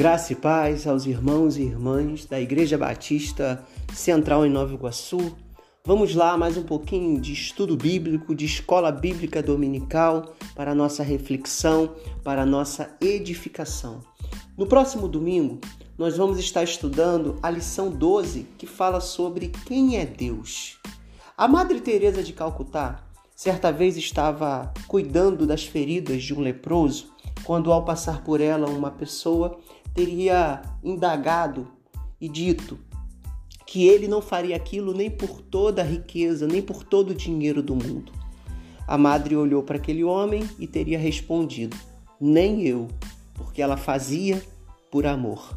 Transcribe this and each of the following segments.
Graça e paz aos irmãos e irmãs da Igreja Batista Central em Nova Iguaçu. Vamos lá, mais um pouquinho de estudo bíblico, de escola bíblica dominical para nossa reflexão, para nossa edificação. No próximo domingo, nós vamos estar estudando a lição 12, que fala sobre quem é Deus. A Madre Teresa de Calcutá certa vez estava cuidando das feridas de um leproso, quando ao passar por ela uma pessoa teria indagado e dito que ele não faria aquilo nem por toda a riqueza, nem por todo o dinheiro do mundo. A madre olhou para aquele homem e teria respondido: Nem eu, porque ela fazia por amor.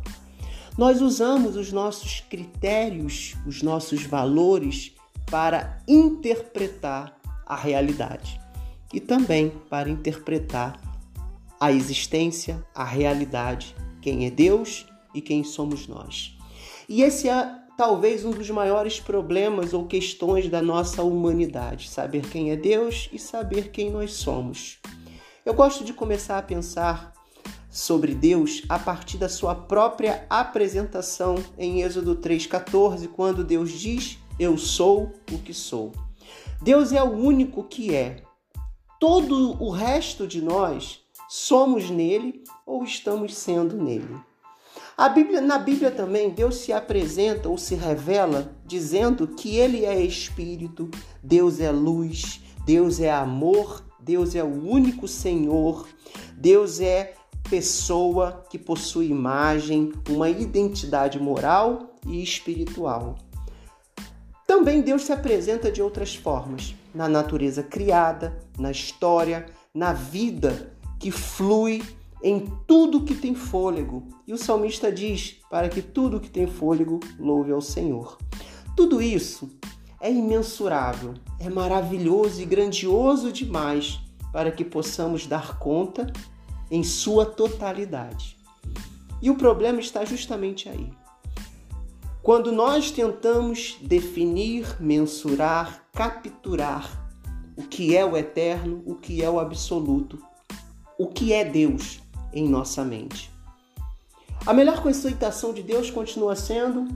Nós usamos os nossos critérios, os nossos valores para interpretar a realidade e também para interpretar a existência, a realidade quem é Deus e quem somos nós. E esse é talvez um dos maiores problemas ou questões da nossa humanidade: saber quem é Deus e saber quem nós somos. Eu gosto de começar a pensar sobre Deus a partir da sua própria apresentação em Êxodo 3,14, quando Deus diz: Eu sou o que sou. Deus é o único que é. Todo o resto de nós somos nele ou estamos sendo nele. Bíblia, na Bíblia também, Deus se apresenta ou se revela dizendo que Ele é Espírito, Deus é luz, Deus é amor, Deus é o único Senhor, Deus é pessoa que possui imagem, uma identidade moral e espiritual. Também Deus se apresenta de outras formas, na natureza criada, na história, na vida que flui em tudo que tem fôlego. E o salmista diz: para que tudo que tem fôlego louve ao Senhor. Tudo isso é imensurável, é maravilhoso e grandioso demais para que possamos dar conta em sua totalidade. E o problema está justamente aí. Quando nós tentamos definir, mensurar, capturar o que é o eterno, o que é o absoluto, o que é Deus em nossa mente. A melhor conceitação de Deus continua sendo: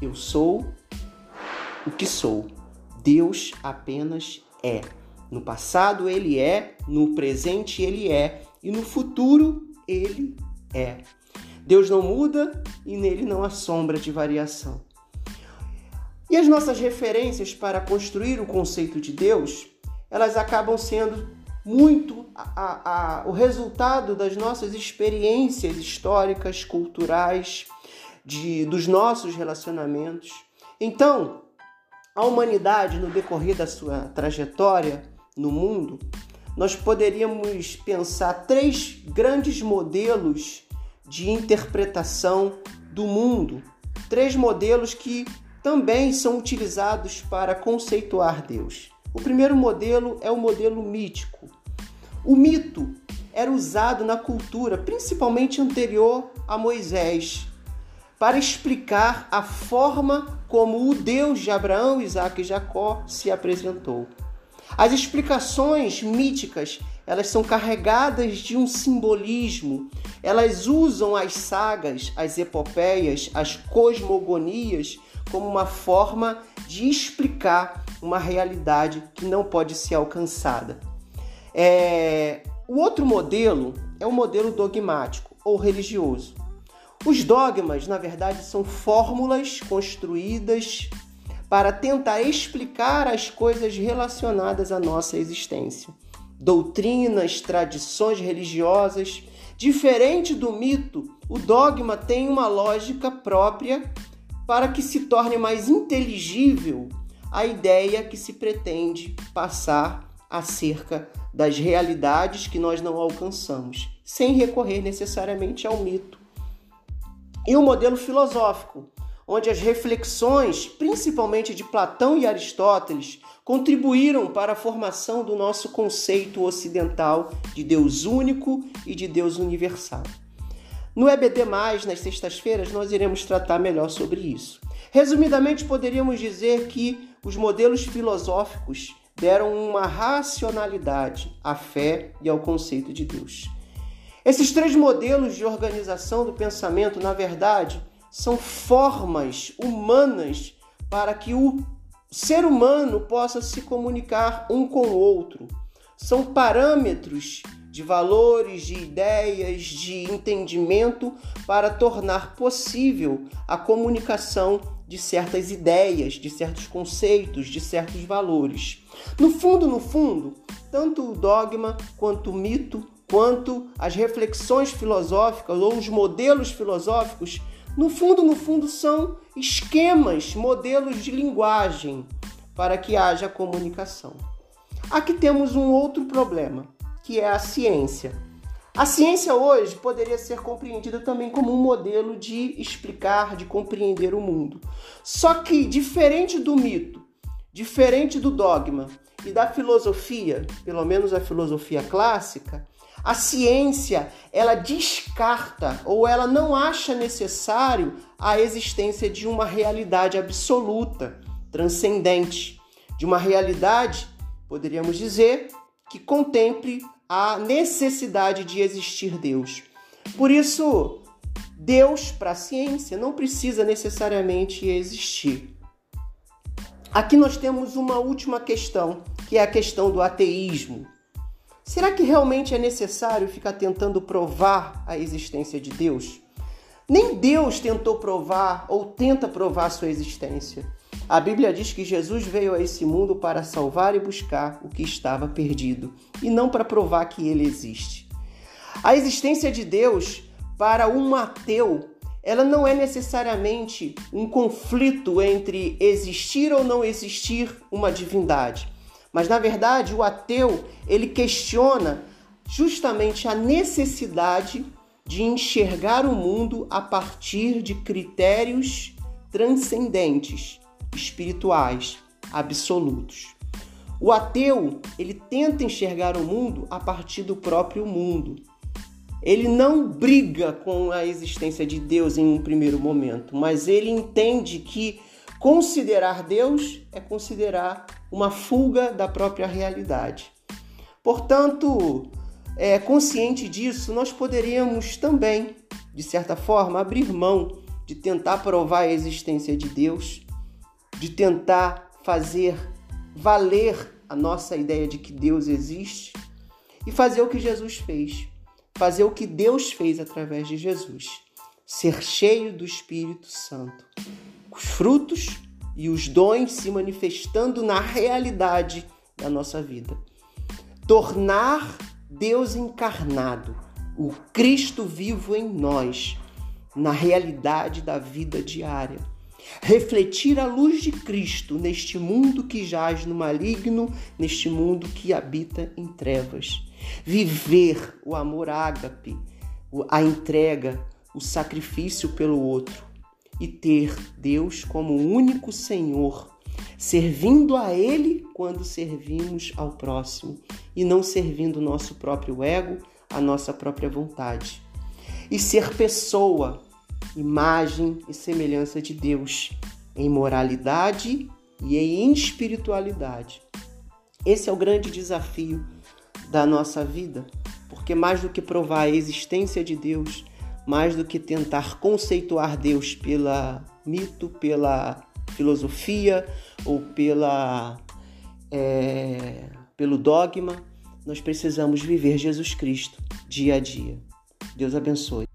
eu sou o que sou. Deus apenas é. No passado ele é, no presente ele é e no futuro ele é. Deus não muda e nele não há sombra de variação. E as nossas referências para construir o conceito de Deus, elas acabam sendo muito a, a, o resultado das nossas experiências históricas, culturais, de, dos nossos relacionamentos. Então, a humanidade, no decorrer da sua trajetória no mundo, nós poderíamos pensar três grandes modelos de interpretação do mundo, três modelos que também são utilizados para conceituar Deus. O primeiro modelo é o modelo mítico. O mito era usado na cultura, principalmente anterior a Moisés, para explicar a forma como o Deus de Abraão, Isaac e Jacó se apresentou. As explicações míticas, elas são carregadas de um simbolismo. Elas usam as sagas, as epopeias, as cosmogonias como uma forma de explicar uma realidade que não pode ser alcançada. É... O outro modelo é o modelo dogmático ou religioso. Os dogmas, na verdade, são fórmulas construídas para tentar explicar as coisas relacionadas à nossa existência. Doutrinas, tradições religiosas. Diferente do mito, o dogma tem uma lógica própria para que se torne mais inteligível a ideia que se pretende passar acerca das realidades que nós não alcançamos, sem recorrer necessariamente ao mito. E o modelo filosófico, onde as reflexões, principalmente de Platão e Aristóteles, contribuíram para a formação do nosso conceito ocidental de Deus único e de Deus universal. No EBD, nas sextas-feiras, nós iremos tratar melhor sobre isso. Resumidamente, poderíamos dizer que os modelos filosóficos deram uma racionalidade à fé e ao conceito de Deus. Esses três modelos de organização do pensamento, na verdade, são formas humanas para que o ser humano possa se comunicar um com o outro. São parâmetros de valores, de ideias, de entendimento para tornar possível a comunicação de certas ideias, de certos conceitos, de certos valores. No fundo, no fundo, tanto o dogma quanto o mito, quanto as reflexões filosóficas ou os modelos filosóficos, no fundo, no fundo, são esquemas, modelos de linguagem para que haja comunicação. Aqui temos um outro problema que é a ciência. A ciência hoje poderia ser compreendida também como um modelo de explicar, de compreender o mundo. Só que, diferente do mito, diferente do dogma e da filosofia, pelo menos a filosofia clássica, a ciência ela descarta ou ela não acha necessário a existência de uma realidade absoluta, transcendente, de uma realidade, poderíamos dizer, que contemple a necessidade de existir Deus. Por isso, Deus para a ciência não precisa necessariamente existir. Aqui nós temos uma última questão, que é a questão do ateísmo. Será que realmente é necessário ficar tentando provar a existência de Deus? Nem Deus tentou provar ou tenta provar sua existência. A Bíblia diz que Jesus veio a esse mundo para salvar e buscar o que estava perdido, e não para provar que ele existe. A existência de Deus para um ateu, ela não é necessariamente um conflito entre existir ou não existir uma divindade. Mas na verdade, o ateu, ele questiona justamente a necessidade de enxergar o mundo a partir de critérios transcendentes espirituais absolutos. O ateu, ele tenta enxergar o mundo a partir do próprio mundo. Ele não briga com a existência de Deus em um primeiro momento, mas ele entende que considerar Deus é considerar uma fuga da própria realidade. Portanto, é, consciente disso, nós poderíamos também, de certa forma, abrir mão de tentar provar a existência de Deus de tentar fazer valer a nossa ideia de que Deus existe e fazer o que Jesus fez, fazer o que Deus fez através de Jesus, ser cheio do Espírito Santo. Os frutos e os dons se manifestando na realidade da nossa vida. Tornar Deus encarnado, o Cristo vivo em nós, na realidade da vida diária refletir a luz de Cristo neste mundo que jaz no maligno, neste mundo que habita em trevas. Viver o amor ágape, a entrega, o sacrifício pelo outro e ter Deus como único Senhor, servindo a Ele quando servimos ao próximo e não servindo o nosso próprio ego, a nossa própria vontade. E ser pessoa, imagem e semelhança de Deus, em moralidade e em espiritualidade. Esse é o grande desafio da nossa vida, porque mais do que provar a existência de Deus, mais do que tentar conceituar Deus pela mito, pela filosofia ou pela é, pelo dogma, nós precisamos viver Jesus Cristo dia a dia. Deus abençoe.